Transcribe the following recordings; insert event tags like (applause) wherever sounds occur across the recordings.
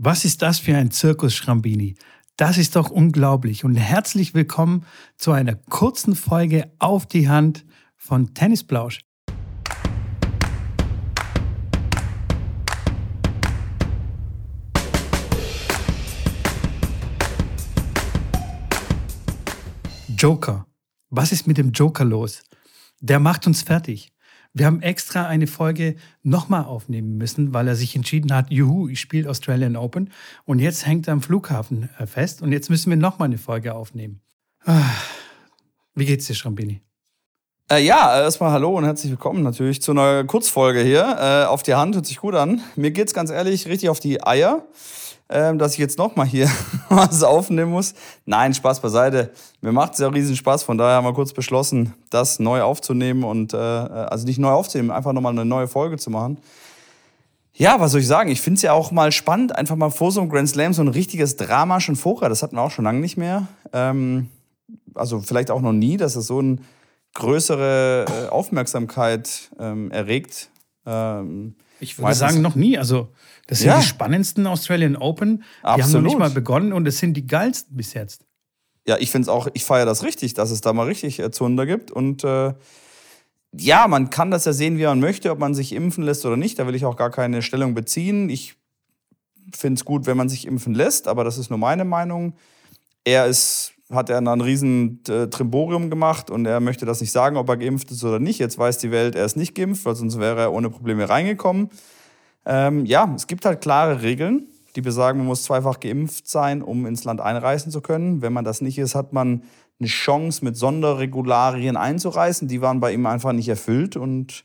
Was ist das für ein Zirkus, Schrambini? Das ist doch unglaublich. Und herzlich willkommen zu einer kurzen Folge auf die Hand von Tennisblausch. Joker. Was ist mit dem Joker los? Der macht uns fertig. Wir haben extra eine Folge nochmal aufnehmen müssen, weil er sich entschieden hat, juhu, ich spiele Australian Open und jetzt hängt er am Flughafen äh, fest und jetzt müssen wir nochmal eine Folge aufnehmen. Ah, wie geht's dir, Schrambini? Äh, ja, erstmal hallo und herzlich willkommen natürlich zu einer Kurzfolge hier. Äh, auf die Hand hört sich gut an. Mir geht's ganz ehrlich richtig auf die Eier ähm, dass ich jetzt nochmal hier (laughs) was aufnehmen muss. Nein, Spaß beiseite. Mir macht es ja riesen Spaß, von daher haben wir kurz beschlossen, das neu aufzunehmen und äh, also nicht neu aufzunehmen, einfach nochmal eine neue Folge zu machen. Ja, was soll ich sagen? Ich finde es ja auch mal spannend, einfach mal vor so einem Grand Slam so ein richtiges Drama schon vorher. Das hatten wir auch schon lange nicht mehr. Ähm, also vielleicht auch noch nie, dass es so eine größere äh, Aufmerksamkeit ähm, erregt. Ähm, ich würde sagen, noch nie. Also das sind ja. die spannendsten Australian Open. Die Absolut. haben noch nicht mal begonnen und es sind die geilsten bis jetzt. Ja, ich finde es auch, ich feiere das richtig, dass es da mal richtig äh, Zunder gibt. Und äh, ja, man kann das ja sehen, wie man möchte, ob man sich impfen lässt oder nicht. Da will ich auch gar keine Stellung beziehen. Ich finde es gut, wenn man sich impfen lässt, aber das ist nur meine Meinung. Er ist, hat er ein riesen äh, Trimborium gemacht und er möchte das nicht sagen, ob er geimpft ist oder nicht. Jetzt weiß die Welt, er ist nicht geimpft, weil sonst wäre er ohne Probleme reingekommen. Ähm, ja, es gibt halt klare Regeln, die besagen, man muss zweifach geimpft sein, um ins Land einreisen zu können. Wenn man das nicht ist, hat man eine Chance, mit Sonderregularien einzureisen. Die waren bei ihm einfach nicht erfüllt. Und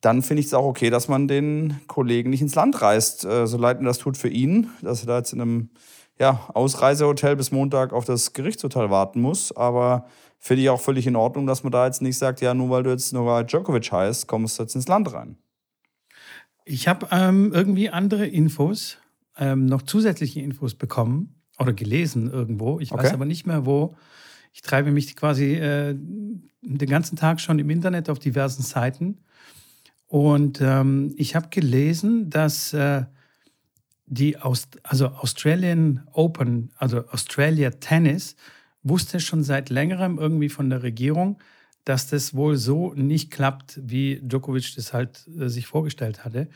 dann finde ich es auch okay, dass man den Kollegen nicht ins Land reist, äh, so leid mir das tut für ihn, dass er da jetzt in einem ja, Ausreisehotel bis Montag auf das Gerichtsurteil warten muss. Aber finde ich auch völlig in Ordnung, dass man da jetzt nicht sagt, ja, nur weil du jetzt Novak Djokovic heißt, kommst du jetzt ins Land rein. Ich habe ähm, irgendwie andere Infos, ähm, noch zusätzliche Infos bekommen oder gelesen irgendwo. Ich okay. weiß aber nicht mehr wo. Ich treibe mich quasi äh, den ganzen Tag schon im Internet auf diversen Seiten. Und ähm, ich habe gelesen, dass äh, die Aust also Australian Open, also Australia Tennis, wusste schon seit längerem irgendwie von der Regierung, dass das wohl so nicht klappt, wie Djokovic das halt äh, sich vorgestellt hatte.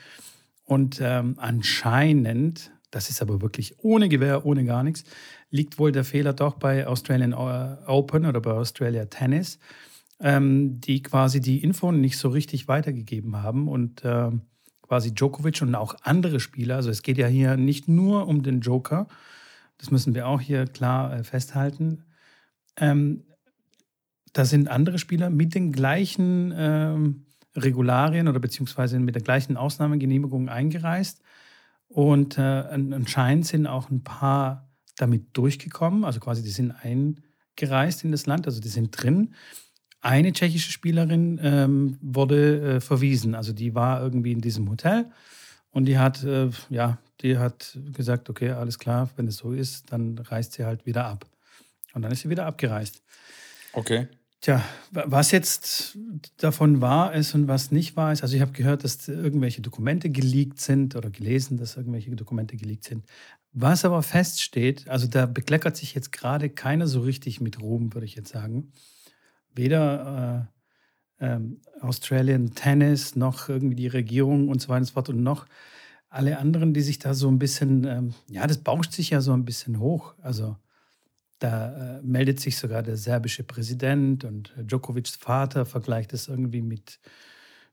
Und ähm, anscheinend, das ist aber wirklich ohne Gewehr, ohne gar nichts, liegt wohl der Fehler doch bei Australian äh, Open oder bei Australia Tennis, ähm, die quasi die Info nicht so richtig weitergegeben haben und ähm, quasi Djokovic und auch andere Spieler, also es geht ja hier nicht nur um den Joker, das müssen wir auch hier klar äh, festhalten, ähm, da sind andere Spieler mit den gleichen ähm, Regularien oder beziehungsweise mit der gleichen Ausnahmegenehmigung eingereist. Und äh, anscheinend sind auch ein paar damit durchgekommen. Also quasi, die sind eingereist in das Land, also die sind drin. Eine tschechische Spielerin ähm, wurde äh, verwiesen. Also die war irgendwie in diesem Hotel und die hat, äh, ja, die hat gesagt, okay, alles klar, wenn es so ist, dann reist sie halt wieder ab. Und dann ist sie wieder abgereist. Okay. Tja, was jetzt davon wahr ist und was nicht wahr ist, also ich habe gehört, dass irgendwelche Dokumente geleakt sind oder gelesen, dass irgendwelche Dokumente geleakt sind. Was aber feststeht, also da bekleckert sich jetzt gerade keiner so richtig mit Ruhm, würde ich jetzt sagen. Weder äh, ähm, Australian Tennis noch irgendwie die Regierung und so weiter und so fort und noch alle anderen, die sich da so ein bisschen, ähm, ja, das bauscht sich ja so ein bisschen hoch. Also da äh, meldet sich sogar der serbische Präsident und äh, Djokovics Vater vergleicht es irgendwie mit,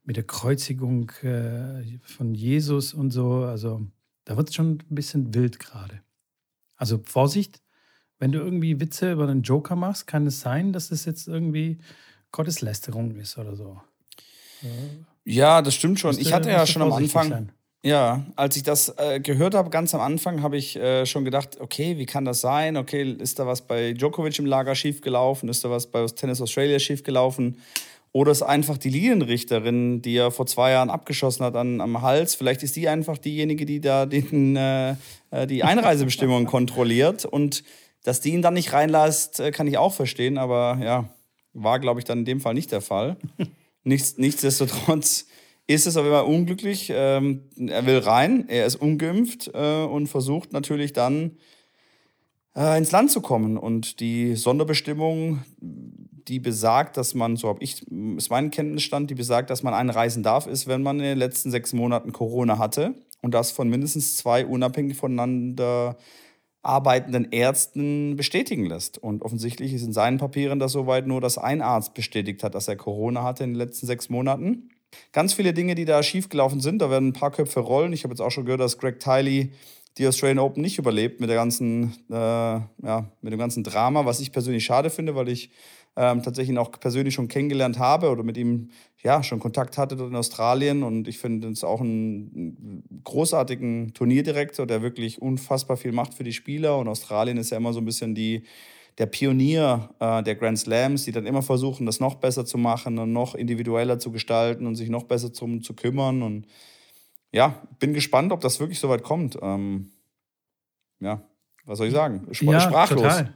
mit der Kreuzigung äh, von Jesus und so. Also da wird es schon ein bisschen wild gerade. Also Vorsicht, wenn du irgendwie Witze über den Joker machst, kann es sein, dass es jetzt irgendwie Gotteslästerung ist oder so. Ja, das stimmt schon. Ich hatte ja schon am Anfang. Sein. Ja, als ich das äh, gehört habe, ganz am Anfang, habe ich äh, schon gedacht, okay, wie kann das sein? Okay, ist da was bei Djokovic im Lager schiefgelaufen? Ist da was bei Tennis Australia schiefgelaufen? Oder ist einfach die Linienrichterin, die er vor zwei Jahren abgeschossen hat an, am Hals, vielleicht ist die einfach diejenige, die da den, äh, äh die Einreisebestimmungen (laughs) kontrolliert. Und dass die ihn dann nicht reinlässt, äh, kann ich auch verstehen, aber ja, war, glaube ich, dann in dem Fall nicht der Fall. (laughs) Nichts, nichtsdestotrotz ist es aber immer unglücklich. Ähm, er will rein, er ist ungeimpft äh, und versucht natürlich dann äh, ins Land zu kommen. Und die Sonderbestimmung, die besagt, dass man, so habe ich, ist mein Kenntnisstand, die besagt, dass man einreisen darf, ist, wenn man in den letzten sechs Monaten Corona hatte und das von mindestens zwei unabhängig voneinander arbeitenden Ärzten bestätigen lässt. Und offensichtlich ist in seinen Papieren das soweit nur, dass ein Arzt bestätigt hat, dass er Corona hatte in den letzten sechs Monaten. Ganz viele Dinge, die da schiefgelaufen sind. Da werden ein paar Köpfe rollen. Ich habe jetzt auch schon gehört, dass Greg Tiley die Australian Open nicht überlebt mit der ganzen, äh, ja, mit dem ganzen Drama, was ich persönlich schade finde, weil ich ähm, tatsächlich auch persönlich schon kennengelernt habe oder mit ihm ja schon Kontakt hatte dort in Australien und ich finde es auch einen großartigen Turnierdirektor, der wirklich unfassbar viel macht für die Spieler und Australien ist ja immer so ein bisschen die der Pionier äh, der Grand Slams, die dann immer versuchen, das noch besser zu machen und noch individueller zu gestalten und sich noch besser drum zu kümmern. Und ja, bin gespannt, ob das wirklich so weit kommt. Ähm, ja, was soll ich sagen? Spr ja, sprachlos. Total.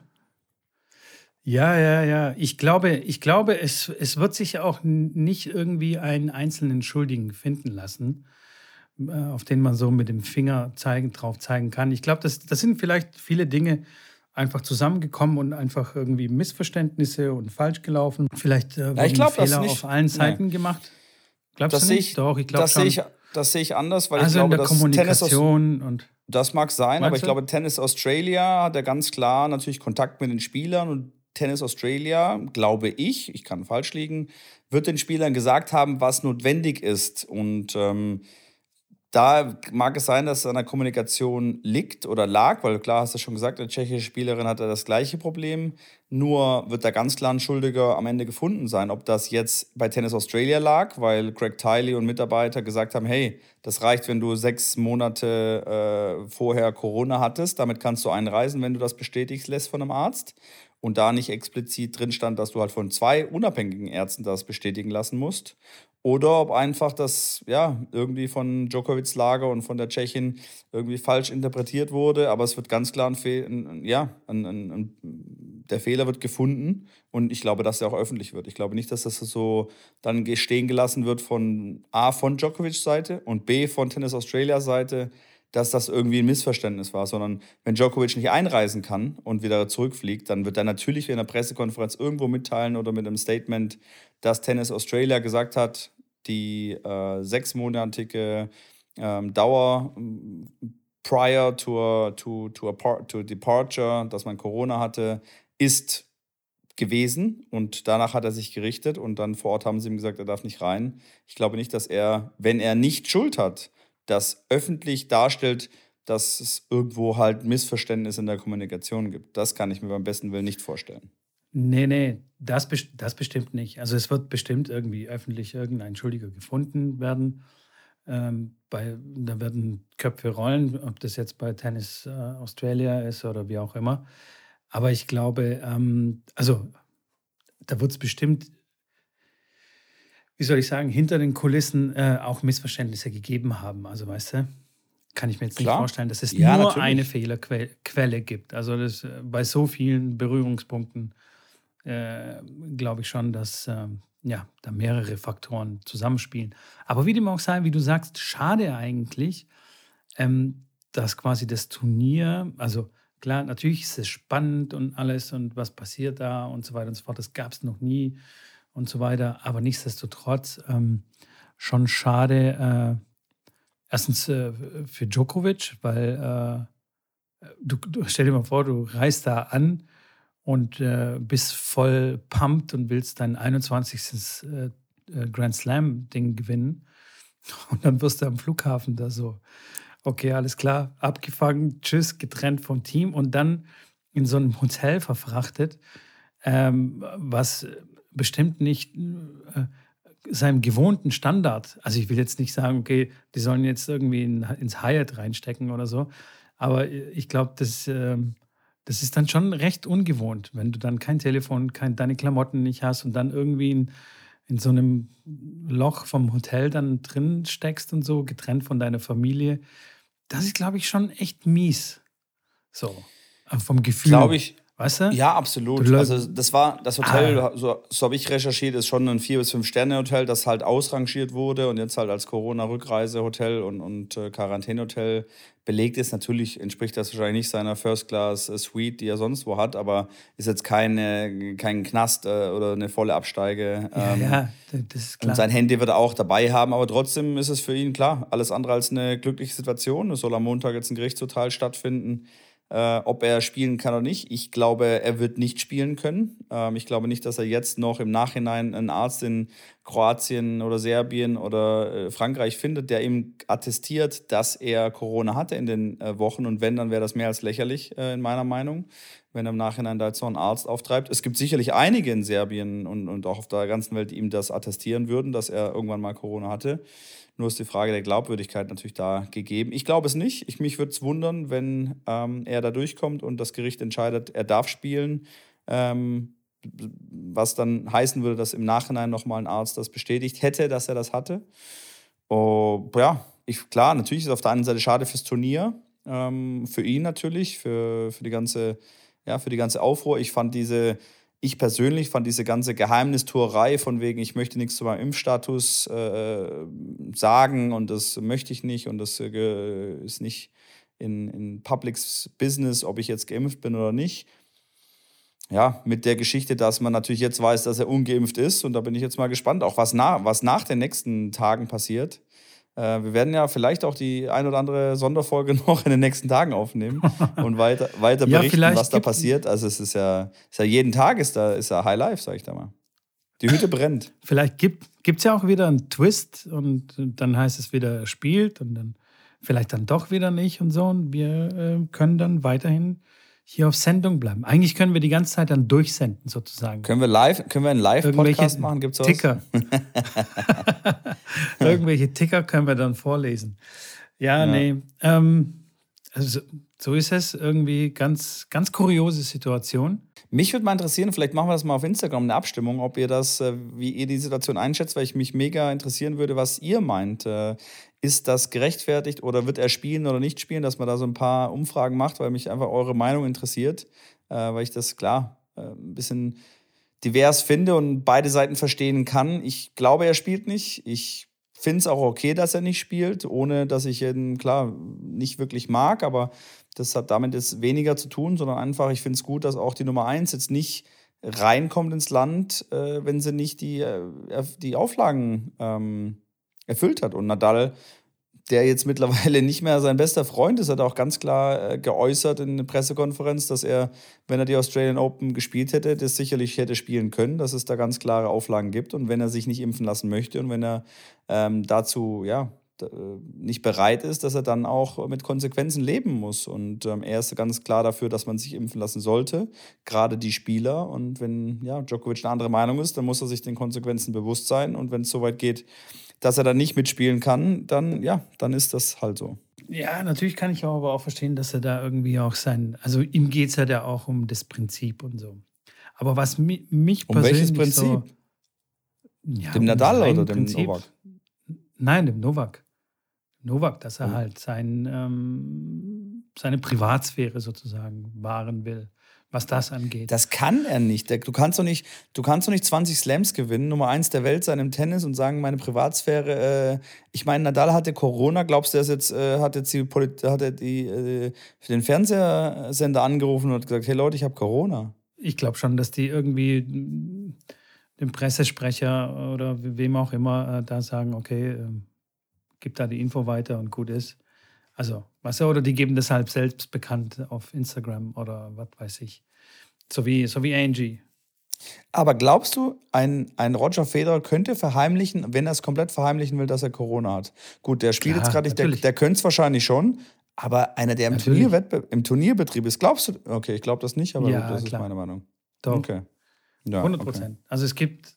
Ja, ja, ja. Ich glaube, ich glaube es, es wird sich auch nicht irgendwie einen einzelnen Schuldigen finden lassen, äh, auf den man so mit dem Finger zeigen, drauf zeigen kann. Ich glaube, das, das sind vielleicht viele Dinge, einfach zusammengekommen und einfach irgendwie Missverständnisse und falsch gelaufen. Vielleicht äh, ja, glaub, Fehler auf allen Seiten nee. gemacht. Glaubst das du nicht? Ich, Doch, ich glaube schon. Sehe ich, das sehe ich anders, weil also ich glaube, in der Kommunikation Tennis und das mag sein, aber ich du? glaube, Tennis Australia hat ja ganz klar natürlich Kontakt mit den Spielern und Tennis Australia, glaube ich, ich kann falsch liegen, wird den Spielern gesagt haben, was notwendig ist und ähm, da mag es sein, dass es an der Kommunikation liegt oder lag, weil klar hast du schon gesagt, eine tschechische Spielerin hatte das gleiche Problem. Nur wird da ganz klar ein Schuldiger am Ende gefunden sein. Ob das jetzt bei Tennis Australia lag, weil Greg Tiley und Mitarbeiter gesagt haben, hey, das reicht, wenn du sechs Monate äh, vorher Corona hattest, damit kannst du einreisen, wenn du das bestätigst lässt von einem Arzt. Und da nicht explizit drin stand, dass du halt von zwei unabhängigen Ärzten das bestätigen lassen musst oder ob einfach das ja irgendwie von Djokovics Lager und von der Tschechin irgendwie falsch interpretiert wurde. Aber es wird ganz klar ein, Fe ein ja, ein, ein, der Fehler wird gefunden und ich glaube, dass er auch öffentlich wird. Ich glaube nicht, dass das so dann stehen gelassen wird von A von Djokovics Seite und B von Tennis Australia Seite, dass das irgendwie ein Missverständnis war, sondern wenn Djokovic nicht einreisen kann und wieder zurückfliegt, dann wird er natürlich in einer Pressekonferenz irgendwo mitteilen oder mit einem Statement, dass Tennis Australia gesagt hat, die äh, sechsmonatige ähm, Dauer prior to, to, to, to departure, dass man Corona hatte, ist gewesen und danach hat er sich gerichtet und dann vor Ort haben sie ihm gesagt, er darf nicht rein. Ich glaube nicht, dass er, wenn er nicht Schuld hat, das öffentlich darstellt, dass es irgendwo halt Missverständnisse in der Kommunikation gibt. Das kann ich mir beim besten Willen nicht vorstellen. Nee, nee, das, das bestimmt nicht. Also es wird bestimmt irgendwie öffentlich irgendein Schuldiger gefunden werden. Ähm, bei, da werden Köpfe rollen, ob das jetzt bei Tennis äh, Australia ist oder wie auch immer. Aber ich glaube, ähm, also da wird es bestimmt, wie soll ich sagen, hinter den Kulissen äh, auch Missverständnisse gegeben haben. Also weißt du, kann ich mir jetzt Klar. nicht vorstellen, dass es ja, nur natürlich. eine Fehlerquelle gibt. Also das, äh, bei so vielen Berührungspunkten äh, glaube ich schon, dass äh, ja, da mehrere Faktoren zusammenspielen. Aber wie dem auch sei, wie du sagst, schade eigentlich, ähm, dass quasi das Turnier, also klar, natürlich ist es spannend und alles und was passiert da und so weiter und so fort, das gab es noch nie und so weiter, aber nichtsdestotrotz ähm, schon schade, äh, erstens äh, für Djokovic, weil äh, du, du stell dir mal vor, du reist da an und äh, bist voll pumped und willst dein 21. Äh, äh, Grand Slam-Ding gewinnen. (laughs) Und dann wirst du am Flughafen da so, okay, alles klar, abgefangen, tschüss, getrennt vom Team und dann in so einem Hotel verfrachtet, ähm, was bestimmt nicht äh, seinem gewohnten Standard, also ich will jetzt nicht sagen, okay, die sollen jetzt irgendwie in, ins Hyatt reinstecken oder so, aber ich glaube, das ähm, das ist dann schon recht ungewohnt, wenn du dann kein Telefon, kein, deine Klamotten nicht hast und dann irgendwie in, in so einem Loch vom Hotel dann drin steckst und so, getrennt von deiner Familie. Das ist, glaube ich, schon echt mies. So, vom Gefühl. Glaube ich. Weißt du? Ja, absolut. Also das war das Hotel, ah. so, so habe ich recherchiert, ist schon ein vier bis fünf Sterne Hotel, das halt ausrangiert wurde und jetzt halt als Corona-Rückreisehotel und, und äh, Quarantänehotel belegt ist. Natürlich entspricht das wahrscheinlich nicht seiner First-Class-Suite, die er sonst wo hat, aber ist jetzt keine, kein Knast äh, oder eine volle Absteige. Ähm, ja, ja, das ist klar. Und sein Handy wird er auch dabei haben, aber trotzdem ist es für ihn klar, alles andere als eine glückliche Situation. Es soll am Montag jetzt ein Gerichtsurteil stattfinden äh, ob er spielen kann oder nicht. Ich glaube, er wird nicht spielen können. Ähm, ich glaube nicht, dass er jetzt noch im Nachhinein einen Arzt in Kroatien oder Serbien oder äh, Frankreich findet, der ihm attestiert, dass er Corona hatte in den äh, Wochen. Und wenn, dann wäre das mehr als lächerlich, äh, in meiner Meinung, wenn er im Nachhinein da jetzt so einen Arzt auftreibt. Es gibt sicherlich einige in Serbien und, und auch auf der ganzen Welt, die ihm das attestieren würden, dass er irgendwann mal Corona hatte. Nur ist die Frage der Glaubwürdigkeit natürlich da gegeben. Ich glaube es nicht. Ich, mich würde es wundern, wenn ähm, er da durchkommt und das Gericht entscheidet, er darf spielen. Ähm, was dann heißen würde, dass im Nachhinein nochmal ein Arzt das bestätigt hätte, dass er das hatte. Oh, ja, ich, klar, natürlich ist es auf der einen Seite schade fürs Turnier, ähm, für ihn natürlich, für, für, die ganze, ja, für die ganze Aufruhr. Ich fand diese ich persönlich fand diese ganze Geheimnistuerei von wegen, ich möchte nichts zu meinem Impfstatus äh, sagen und das möchte ich nicht und das äh, ist nicht in, in Publics Business, ob ich jetzt geimpft bin oder nicht. Ja, mit der Geschichte, dass man natürlich jetzt weiß, dass er ungeimpft ist und da bin ich jetzt mal gespannt, auch was, na, was nach den nächsten Tagen passiert. Äh, wir werden ja vielleicht auch die ein oder andere Sonderfolge (laughs) noch in den nächsten Tagen aufnehmen und weiter, weiter (laughs) berichten, ja, was da passiert. Also es ist ja, ist ja jeden Tag ist da ist ja High Life, sag ich da mal. Die Hütte brennt. (laughs) Vielleicht gibt es ja auch wieder einen Twist und dann heißt es wieder, er spielt und dann vielleicht dann doch wieder nicht und so. Und wir äh, können dann weiterhin hier auf Sendung bleiben. Eigentlich können wir die ganze Zeit dann durchsenden, sozusagen. Können wir live, können wir einen Live-Podcast machen? Gibt's was? Ticker. (laughs) (laughs) Irgendwelche Ticker können wir dann vorlesen. Ja, ja. nee. Ähm, also, so ist es irgendwie ganz, ganz kuriose Situation. Mich würde mal interessieren, vielleicht machen wir das mal auf Instagram, eine Abstimmung, ob ihr das, äh, wie ihr die Situation einschätzt, weil ich mich mega interessieren würde, was ihr meint. Ist das gerechtfertigt oder wird er spielen oder nicht spielen, dass man da so ein paar Umfragen macht, weil mich einfach eure Meinung interessiert, äh, weil ich das klar äh, ein bisschen divers finde und beide Seiten verstehen kann. Ich glaube, er spielt nicht. Ich finde es auch okay, dass er nicht spielt, ohne dass ich ihn, klar, nicht wirklich mag, aber das hat damit jetzt weniger zu tun, sondern einfach, ich finde es gut, dass auch die Nummer eins jetzt nicht reinkommt ins Land, äh, wenn sie nicht die, äh, die Auflagen ähm, erfüllt hat. Und Nadal, der jetzt mittlerweile nicht mehr sein bester Freund ist, hat auch ganz klar äh, geäußert in der Pressekonferenz, dass er, wenn er die Australian Open gespielt hätte, das sicherlich hätte spielen können, dass es da ganz klare Auflagen gibt. Und wenn er sich nicht impfen lassen möchte und wenn er ähm, dazu, ja, äh, nicht bereit ist, dass er dann auch mit Konsequenzen leben muss. Und ähm, er ist ganz klar dafür, dass man sich impfen lassen sollte, gerade die Spieler. Und wenn ja, Djokovic eine andere Meinung ist, dann muss er sich den Konsequenzen bewusst sein. Und wenn es soweit geht, dass er dann nicht mitspielen kann, dann ja, dann ist das halt so. Ja, natürlich kann ich aber auch verstehen, dass er da irgendwie auch sein, also ihm geht es ja da auch um das Prinzip und so. Aber was mi mich um persönlich welches Prinzip? So, ja, dem Nadal um oder dem Prinzip, Novak? Nein, dem Novak. Novak, dass er oh. halt sein, ähm, seine Privatsphäre sozusagen wahren will was das angeht. Das kann er nicht. Du kannst doch nicht, du kannst doch nicht 20 Slams gewinnen, Nummer eins der Welt sein im Tennis und sagen, meine Privatsphäre. Äh, ich meine, Nadal hatte Corona. Glaubst du, er jetzt, äh, hat jetzt die, hat er die, äh, den Fernsehsender angerufen und hat gesagt, hey Leute, ich habe Corona? Ich glaube schon, dass die irgendwie dem Pressesprecher oder wem auch immer äh, da sagen, okay, ähm, gib da die Info weiter und gut ist. Also, weißt du, oder die geben das halt selbst bekannt auf Instagram oder was weiß ich. So wie, so wie Angie. Aber glaubst du, ein, ein Roger Federer könnte verheimlichen, wenn er es komplett verheimlichen will, dass er Corona hat? Gut, der spielt Klar, jetzt gerade nicht, der, der könnte es wahrscheinlich schon, aber einer, der im, im Turnierbetrieb ist, glaubst du? Okay, ich glaube das nicht, aber ja, das klar. ist meine Meinung. Doch. Okay. Ja, 100 Prozent. Okay. Also es gibt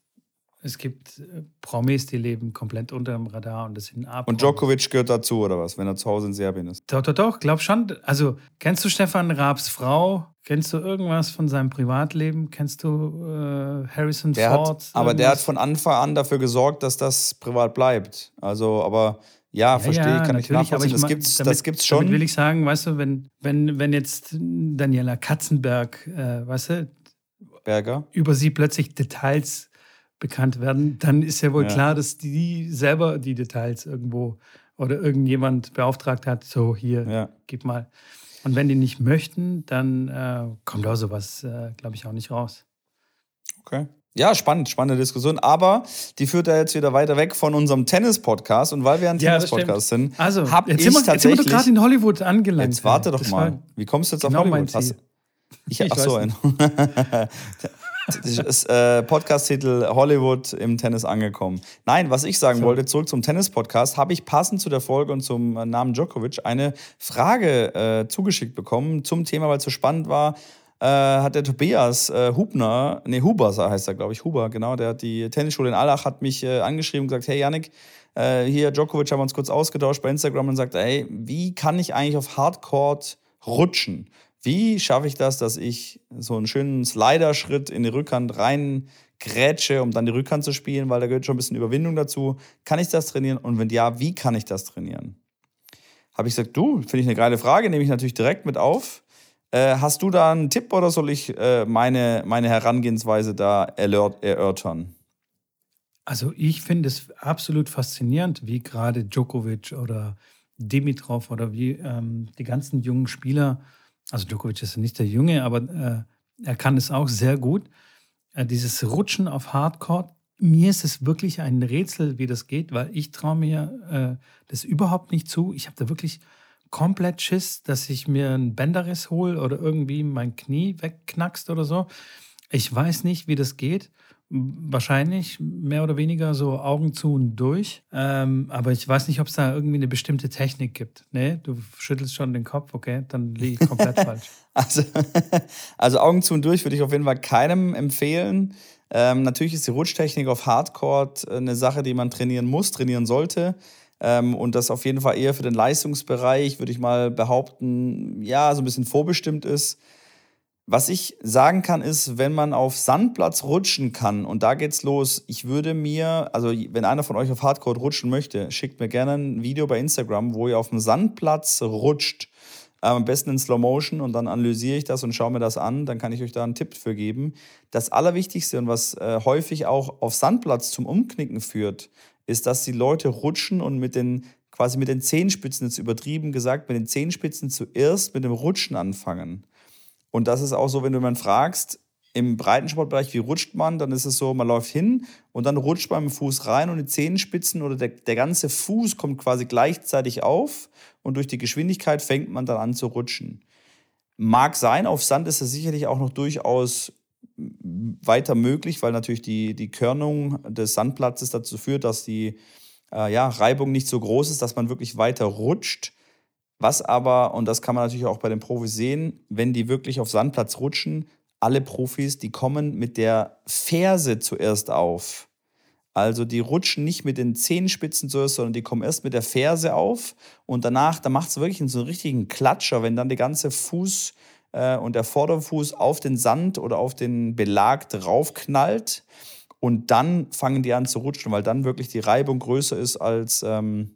es gibt äh, Promis, die leben komplett unter dem Radar und das sind A Und Djokovic gehört dazu, oder was, wenn er zu Hause in Serbien ist? Doch, doch, doch, glaub schon. Also, kennst du Stefan Raabs Frau? Kennst du irgendwas von seinem Privatleben? Kennst du äh, Harrison der Ford? Hat, aber der hat von Anfang an dafür gesorgt, dass das privat bleibt. Also, aber Ja, verstehe ja, kann ich nachvollziehen. Das gibt's, damit, das gibt's schon. Damit will ich sagen, weißt du, wenn, wenn, wenn jetzt Daniela Katzenberg, äh, weißt du, Berger. über sie plötzlich Details bekannt werden, dann ist ja wohl ja. klar, dass die selber die Details irgendwo oder irgendjemand beauftragt hat, so hier, ja. gib mal. Und wenn die nicht möchten, dann äh, kommt auch sowas, äh, glaube ich, auch nicht raus. Okay. Ja, spannend, spannende Diskussion. Aber die führt ja jetzt wieder weiter weg von unserem Tennis-Podcast. Und weil wir ein ja, Tennis-Podcast sind, also, habe ich wir, tatsächlich... Jetzt sind wir gerade in Hollywood angelangt. Jetzt warte doch mal. Wie kommst du jetzt genau auf Hollywood? Hast, ich, ich ach so, ein Das (laughs) äh, Podcast-Titel Hollywood im Tennis angekommen. Nein, was ich sagen so. wollte, zurück zum Tennis-Podcast, habe ich passend zu der Folge und zum Namen Djokovic eine Frage äh, zugeschickt bekommen zum Thema, weil es so spannend war. Äh, hat der Tobias äh, Hubner, nee, Huber heißt er, glaube ich, Huber, genau, der hat die Tennisschule in Allach, hat mich äh, angeschrieben und gesagt, hey Yannick, äh, hier Djokovic haben wir uns kurz ausgetauscht bei Instagram und sagt, ey, wie kann ich eigentlich auf Hardcourt rutschen? Wie schaffe ich das, dass ich so einen schönen Slider-Schritt in die Rückhand rein grätsche, um dann die Rückhand zu spielen, weil da gehört schon ein bisschen Überwindung dazu. Kann ich das trainieren? Und wenn ja, wie kann ich das trainieren? Habe ich gesagt, du, finde ich eine geile Frage, nehme ich natürlich direkt mit auf. Äh, hast du da einen Tipp oder soll ich äh, meine, meine Herangehensweise da erörtern? Also ich finde es absolut faszinierend, wie gerade Djokovic oder Dimitrov oder wie ähm, die ganzen jungen Spieler, also Djokovic ist nicht der Junge, aber äh, er kann es auch sehr gut. Äh, dieses Rutschen auf Hardcore, mir ist es wirklich ein Rätsel, wie das geht, weil ich traue mir äh, das überhaupt nicht zu. Ich habe da wirklich komplett Schiss, dass ich mir einen Bänderriss hole oder irgendwie mein Knie wegknackst oder so. Ich weiß nicht, wie das geht. Wahrscheinlich mehr oder weniger so Augen zu und durch. Ähm, aber ich weiß nicht, ob es da irgendwie eine bestimmte Technik gibt. Nee, du schüttelst schon den Kopf, okay? Dann liege ich komplett (laughs) falsch. Also, (laughs) also Augen zu und durch würde ich auf jeden Fall keinem empfehlen. Ähm, natürlich ist die Rutschtechnik auf Hardcore eine Sache, die man trainieren muss, trainieren sollte. Ähm, und das auf jeden Fall eher für den Leistungsbereich, würde ich mal behaupten, ja, so ein bisschen vorbestimmt ist. Was ich sagen kann, ist, wenn man auf Sandplatz rutschen kann, und da geht's los, ich würde mir, also wenn einer von euch auf Hardcore rutschen möchte, schickt mir gerne ein Video bei Instagram, wo ihr auf dem Sandplatz rutscht. Am besten in Slow Motion und dann analysiere ich das und schaue mir das an. Dann kann ich euch da einen Tipp für geben. Das Allerwichtigste und was äh, häufig auch auf Sandplatz zum Umknicken führt, ist, dass die Leute rutschen und mit den quasi mit den Zehenspitzen, jetzt übertrieben gesagt, mit den Zehenspitzen zuerst mit dem Rutschen anfangen. Und das ist auch so, wenn du jemanden fragst, im Breitensportbereich, wie rutscht man, dann ist es so, man läuft hin und dann rutscht man mit dem Fuß rein und die Zehenspitzen oder der, der ganze Fuß kommt quasi gleichzeitig auf und durch die Geschwindigkeit fängt man dann an zu rutschen. Mag sein, auf Sand ist es sicherlich auch noch durchaus weiter möglich, weil natürlich die, die Körnung des Sandplatzes dazu führt, dass die äh, ja, Reibung nicht so groß ist, dass man wirklich weiter rutscht. Was aber, und das kann man natürlich auch bei den Profis sehen, wenn die wirklich auf Sandplatz rutschen, alle Profis, die kommen mit der Ferse zuerst auf. Also die rutschen nicht mit den Zehenspitzen zuerst, sondern die kommen erst mit der Ferse auf und danach, da macht es wirklich so einen richtigen Klatscher, wenn dann der ganze Fuß äh, und der Vorderfuß auf den Sand oder auf den Belag draufknallt. Und dann fangen die an zu rutschen, weil dann wirklich die Reibung größer ist als, ähm,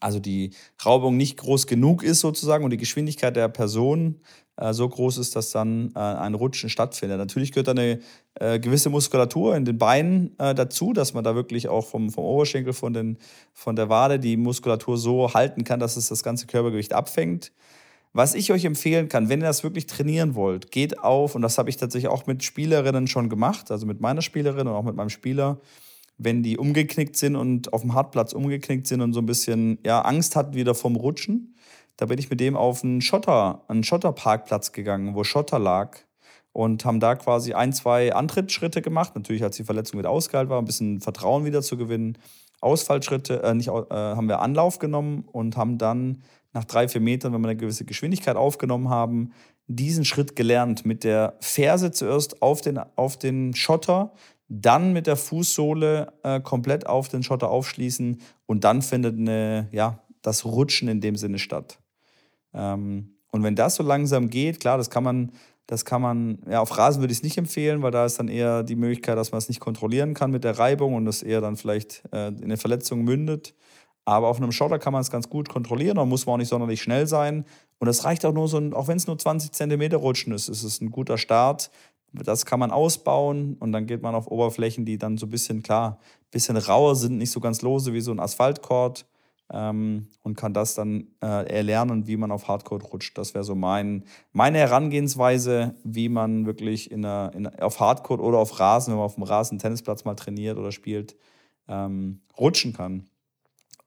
also die Reibung nicht groß genug ist sozusagen und die Geschwindigkeit der Person äh, so groß ist, dass dann äh, ein Rutschen stattfindet. Natürlich gehört da eine äh, gewisse Muskulatur in den Beinen äh, dazu, dass man da wirklich auch vom, vom Oberschenkel, von, den, von der Wade die Muskulatur so halten kann, dass es das ganze Körpergewicht abfängt. Was ich euch empfehlen kann, wenn ihr das wirklich trainieren wollt, geht auf, und das habe ich tatsächlich auch mit Spielerinnen schon gemacht, also mit meiner Spielerin und auch mit meinem Spieler, wenn die umgeknickt sind und auf dem Hartplatz umgeknickt sind und so ein bisschen ja, Angst hatten wieder vom Rutschen, da bin ich mit dem auf einen Schotter, einen Schotterparkplatz gegangen, wo Schotter lag und haben da quasi ein, zwei Antrittsschritte gemacht. Natürlich, als die Verletzung wieder ausgeheilt war, ein bisschen Vertrauen wieder zu gewinnen. Ausfallschritte, äh, nicht, äh, haben wir Anlauf genommen und haben dann nach drei, vier Metern, wenn wir eine gewisse Geschwindigkeit aufgenommen haben, diesen Schritt gelernt. Mit der Ferse zuerst auf den, auf den Schotter, dann mit der Fußsohle äh, komplett auf den Schotter aufschließen und dann findet eine, ja, das Rutschen in dem Sinne statt. Ähm, und wenn das so langsam geht, klar, das kann man, das kann man, ja, auf Rasen würde ich es nicht empfehlen, weil da ist dann eher die Möglichkeit, dass man es nicht kontrollieren kann mit der Reibung und das eher dann vielleicht äh, in eine Verletzung mündet. Aber auf einem Schotter kann man es ganz gut kontrollieren, da muss man auch nicht sonderlich schnell sein. Und es reicht auch nur so, auch wenn es nur 20 Zentimeter rutschen ist, ist es ein guter Start. Das kann man ausbauen und dann geht man auf Oberflächen, die dann so ein bisschen, klar, ein bisschen rauer sind, nicht so ganz lose wie so ein Asphaltkord ähm, und kann das dann äh, erlernen, wie man auf Hardcore rutscht. Das wäre so mein, meine Herangehensweise, wie man wirklich in einer, in, auf Hardcore oder auf Rasen, wenn man auf dem Rasen Tennisplatz mal trainiert oder spielt, ähm, rutschen kann.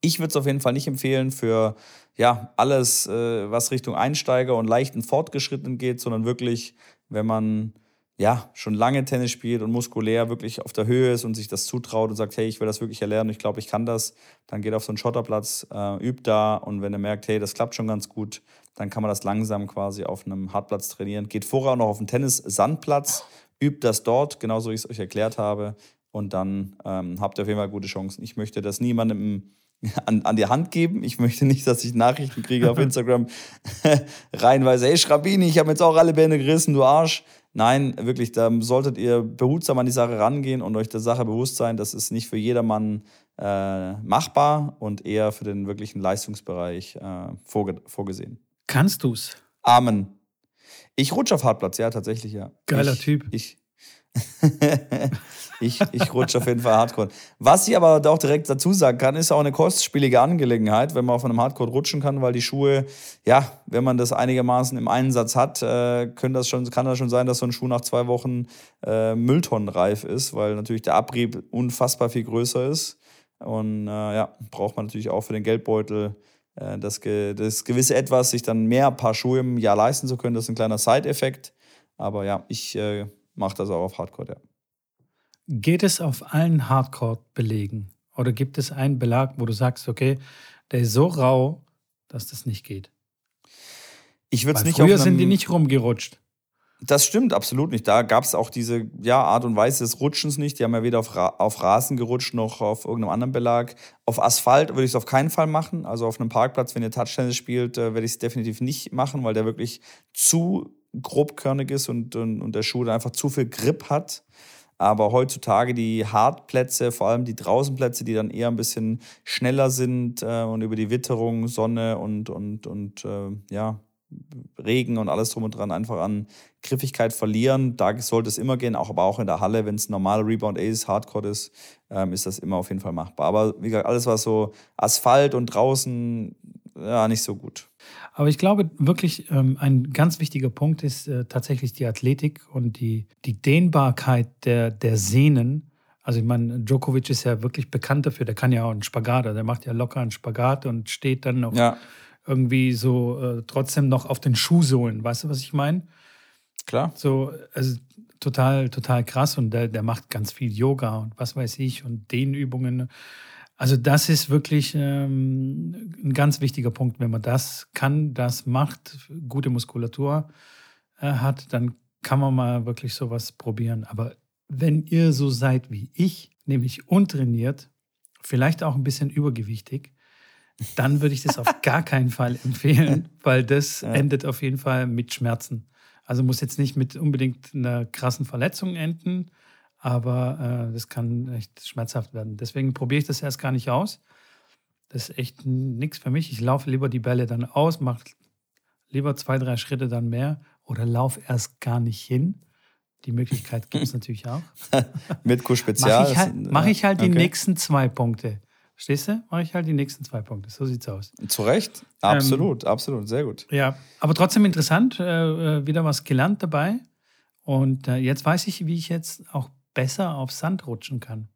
Ich würde es auf jeden Fall nicht empfehlen für ja, alles, äh, was Richtung Einsteiger und leichten Fortgeschrittenen geht, sondern wirklich, wenn man ja, schon lange Tennis spielt und muskulär wirklich auf der Höhe ist und sich das zutraut und sagt, hey, ich will das wirklich erlernen, ich glaube, ich kann das, dann geht auf so einen Schotterplatz, äh, übt da und wenn er merkt, hey, das klappt schon ganz gut, dann kann man das langsam quasi auf einem Hartplatz trainieren. Geht vorher auch noch auf einen Tennis-Sandplatz, übt das dort, genauso wie ich es euch erklärt habe und dann ähm, habt ihr auf jeden Fall gute Chancen. Ich möchte das niemandem (laughs) an, an die Hand geben. Ich möchte nicht, dass ich Nachrichten kriege auf (laughs) Instagram (laughs) reinweise, hey Schrabini, ich habe jetzt auch alle Bände gerissen, du Arsch. Nein, wirklich, da solltet ihr behutsam an die Sache rangehen und euch der Sache bewusst sein, das ist nicht für jedermann äh, machbar und eher für den wirklichen Leistungsbereich äh, vorge vorgesehen. Kannst du's? Amen. Ich rutsche auf Hartplatz, ja, tatsächlich, ja. Geiler ich, Typ. Ich, (laughs) ich, ich rutsche auf jeden Fall Hardcore. Was ich aber auch direkt dazu sagen kann, ist auch eine kostspielige Angelegenheit, wenn man auf einem Hardcore rutschen kann, weil die Schuhe, ja, wenn man das einigermaßen im Einsatz hat, äh, das schon, kann das schon sein, dass so ein Schuh nach zwei Wochen äh, Mülltonnenreif ist, weil natürlich der Abrieb unfassbar viel größer ist. Und äh, ja, braucht man natürlich auch für den Geldbeutel äh, das, das gewisse Etwas, sich dann mehr Paar Schuhe im Jahr leisten zu können. Das ist ein kleiner Side-Effekt. Aber ja, ich äh, mache das auch auf Hardcore, ja. Geht es auf allen Hardcore-Belegen? Oder gibt es einen Belag, wo du sagst, okay, der ist so rau, dass das nicht geht? Ich würde es nicht Früher sind die nicht rumgerutscht. Das stimmt absolut nicht. Da gab es auch diese ja, Art und Weise des Rutschens nicht. Die haben ja weder auf, Ra auf Rasen gerutscht noch auf irgendeinem anderen Belag. Auf Asphalt würde ich es auf keinen Fall machen. Also auf einem Parkplatz, wenn ihr Touchtennis spielt, äh, werde ich es definitiv nicht machen, weil der wirklich zu grobkörnig ist und, und, und der Schuh dann einfach zu viel Grip hat. Aber heutzutage die Hartplätze, vor allem die Draußenplätze, die dann eher ein bisschen schneller sind äh, und über die Witterung, Sonne und, und, und äh, ja, Regen und alles drum und dran einfach an Griffigkeit verlieren. Da sollte es immer gehen, auch, aber auch in der Halle, wenn es normal Rebound Ace Hardcore ist, ähm, ist das immer auf jeden Fall machbar. Aber wie gesagt, alles was so Asphalt und draußen, ja, nicht so gut. Aber ich glaube wirklich, ähm, ein ganz wichtiger Punkt ist äh, tatsächlich die Athletik und die, die Dehnbarkeit der, der Sehnen. Also ich meine, Djokovic ist ja wirklich bekannt dafür, der kann ja auch einen Spagat, der macht ja locker einen Spagat und steht dann noch ja. irgendwie so äh, trotzdem noch auf den Schuhsohlen. Weißt du, was ich meine? Klar. So, also total, total krass und der, der macht ganz viel Yoga und was weiß ich und Dehnübungen. Also das ist wirklich ähm, ein ganz wichtiger Punkt. Wenn man das kann, das macht, gute Muskulatur äh, hat, dann kann man mal wirklich sowas probieren. Aber wenn ihr so seid wie ich, nämlich untrainiert, vielleicht auch ein bisschen übergewichtig, dann würde ich das auf (laughs) gar keinen Fall empfehlen, weil das ja. endet auf jeden Fall mit Schmerzen. Also muss jetzt nicht mit unbedingt einer krassen Verletzung enden, aber äh, das kann echt schmerzhaft werden. Deswegen probiere ich das erst gar nicht aus. Das ist echt nichts für mich. Ich laufe lieber die Bälle dann aus, mache lieber zwei, drei Schritte dann mehr oder laufe erst gar nicht hin. Die Möglichkeit gibt es (laughs) natürlich auch. Mit Q-Spezial. Mache ich halt, mach ich halt okay. die nächsten zwei Punkte. Stehst du? Mache ich halt die nächsten zwei Punkte. So sieht's aus. Zu Recht. Absolut, ähm, absolut. Sehr gut. Ja, aber trotzdem interessant. Äh, äh wieder was gelernt dabei. Und äh, jetzt weiß ich, wie ich jetzt auch besser auf Sand rutschen kann.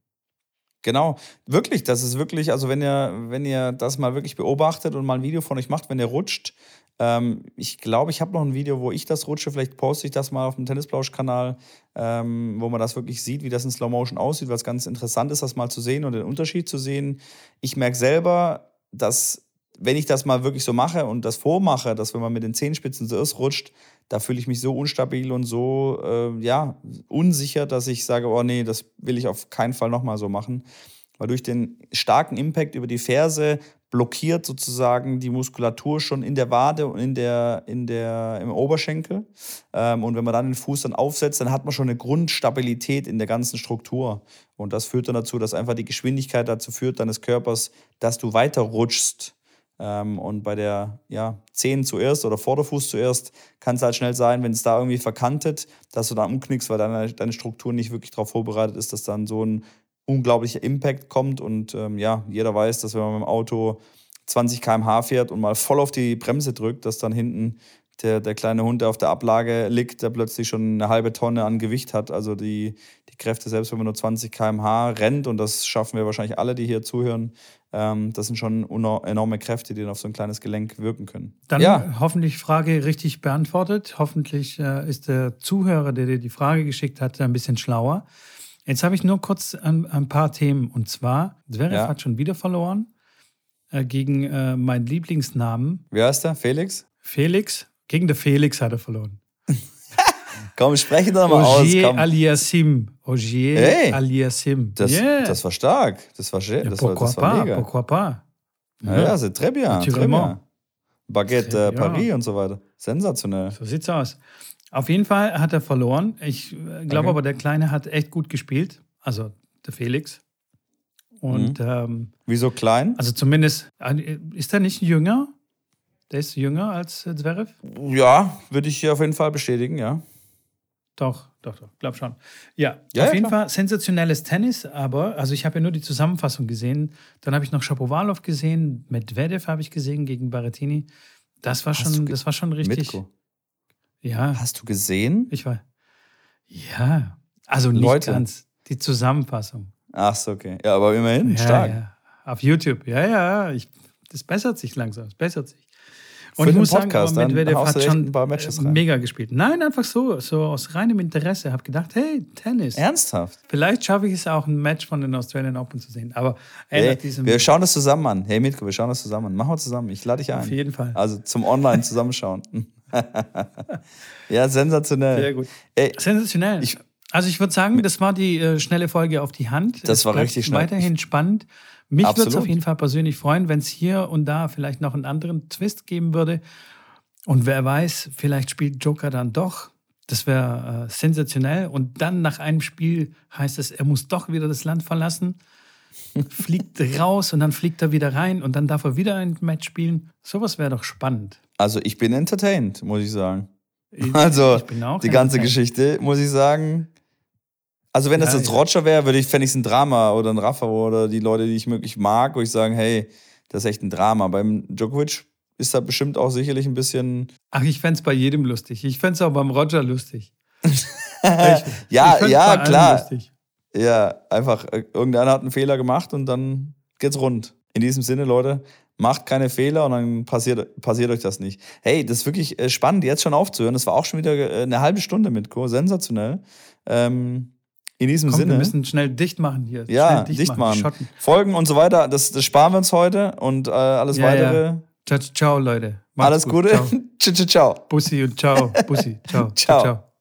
Genau, wirklich, das ist wirklich, also wenn ihr, wenn ihr das mal wirklich beobachtet und mal ein Video von euch macht, wenn ihr rutscht, ähm, ich glaube, ich habe noch ein Video, wo ich das rutsche, vielleicht poste ich das mal auf dem Tennisplausch-Kanal, ähm, wo man das wirklich sieht, wie das in Slow Motion aussieht, weil es ganz interessant ist, das mal zu sehen und den Unterschied zu sehen. Ich merke selber, dass wenn ich das mal wirklich so mache und das vormache, dass wenn man mit den Zehenspitzen so ist, rutscht, da fühle ich mich so unstabil und so äh, ja, unsicher, dass ich sage, oh nee, das will ich auf keinen Fall nochmal so machen. Weil durch den starken Impact über die Ferse blockiert sozusagen die Muskulatur schon in der Wade und in der, in der, im Oberschenkel. Ähm, und wenn man dann den Fuß dann aufsetzt, dann hat man schon eine Grundstabilität in der ganzen Struktur. Und das führt dann dazu, dass einfach die Geschwindigkeit dazu führt, deines Körpers, dass du weiter rutschst. Ähm, und bei der ja, Zehen zuerst oder Vorderfuß zuerst kann es halt schnell sein, wenn es da irgendwie verkantet, dass du da umknickst, weil deine, deine Struktur nicht wirklich darauf vorbereitet ist, dass dann so ein unglaublicher Impact kommt. Und ähm, ja, jeder weiß, dass wenn man mit dem Auto 20 km/h fährt und mal voll auf die Bremse drückt, dass dann hinten der, der kleine Hund, der auf der Ablage liegt, der plötzlich schon eine halbe Tonne an Gewicht hat. Also die, die Kräfte, selbst wenn man nur 20 km/h rennt, und das schaffen wir wahrscheinlich alle, die hier zuhören, das sind schon enorme Kräfte, die dann auf so ein kleines Gelenk wirken können. Dann ja. hoffentlich Frage richtig beantwortet. Hoffentlich äh, ist der Zuhörer, der dir die Frage geschickt hat, ein bisschen schlauer. Jetzt habe ich nur kurz ein, ein, paar Themen. Und zwar, Zverev ja. hat schon wieder verloren äh, gegen äh, meinen Lieblingsnamen. Wie heißt der? Felix? Felix. Gegen den Felix hat er verloren. Komm, spreche doch mal aus. Ogier Aliassim. Ogier hey, Aliassim. Das, yeah. das war stark. Das war, schön. das, war, das war mega. Pourquoi pas? Ja, ja, c'est très bien. Très bien. Baguette äh, Paris und so weiter. Sensationell. So sieht's aus. Auf jeden Fall hat er verloren. Ich äh, glaube okay. aber, der Kleine hat echt gut gespielt. Also der Felix. Und mhm. ähm, wieso klein? Also zumindest, ist er nicht jünger? Der ist jünger als äh, Zverev? Ja, würde ich auf jeden Fall bestätigen, ja. Doch, doch, doch, glaub schon. Ja, ja auf ja, jeden klar. Fall sensationelles Tennis, aber, also ich habe ja nur die Zusammenfassung gesehen. Dann habe ich noch Shapovalov gesehen, Medvedev habe ich gesehen gegen Barettini. Das war schon, das war schon richtig. Mitko. Ja. Hast du gesehen? Ich war. Ja. Also nicht Leute. ganz. Die Zusammenfassung. Ach so, okay. Ja, aber immerhin ja, stark. Auf YouTube. Ja, ja. Ich, das bessert sich langsam. Es bessert sich. Und Für ich muss Podcast, sagen, Medvedev hat schon ein paar Matches rein. mega gespielt. Nein, einfach so, so aus reinem Interesse. Habe gedacht, hey, Tennis. Ernsthaft? Vielleicht schaffe ich es auch, ein Match von den Australian Open zu sehen. Aber hey, wir schauen das zusammen an. Hey Mitko, wir schauen das zusammen an. Machen wir zusammen. Ich lade dich ein. Auf jeden Fall. Also zum Online zusammenschauen. (laughs) ja, sensationell. Sehr gut. Ey, sensationell. Ich, also ich würde sagen, das war die äh, schnelle Folge auf die Hand. Das es war richtig schnell. Weiterhin spannend. Mich würde es auf jeden Fall persönlich freuen, wenn es hier und da vielleicht noch einen anderen Twist geben würde. Und wer weiß, vielleicht spielt Joker dann doch. Das wäre äh, sensationell. Und dann nach einem Spiel heißt es, er muss doch wieder das Land verlassen fliegt (laughs) raus und dann fliegt er wieder rein und dann darf er wieder ein Match spielen. Sowas wäre doch spannend. Also ich bin entertained, muss ich sagen. Ich, also ich die ganze Geschichte, muss ich sagen. Also wenn das ja, jetzt. Roger wäre, würde ich, fände ich es ein Drama oder ein Rafa oder die Leute, die ich wirklich mag, wo ich sagen, hey, das ist echt ein Drama. Beim Djokovic ist da bestimmt auch sicherlich ein bisschen. Ach, ich fände es bei jedem lustig. Ich fände es auch beim Roger lustig. (laughs) ich, ja, ich ja, klar. Lustig. Ja, einfach, äh, irgendeiner hat einen Fehler gemacht und dann geht's rund. In diesem Sinne, Leute, macht keine Fehler und dann passiert, passiert euch das nicht. Hey, das ist wirklich äh, spannend, jetzt schon aufzuhören. Das war auch schon wieder äh, eine halbe Stunde mit Co. Sensationell. Ähm, in diesem Komm, Sinne. Wir müssen schnell dicht machen hier. Ja, dicht, dicht machen. machen. Folgen und so weiter, das, das sparen wir uns heute und äh, alles ja, weitere. Ja. Ciao, ciao, Leute. Macht's alles gut. Gute. ciao, (laughs) ciao, ciao. Bussi und ciao. Bussi. Ciao. (laughs) ciao. ciao.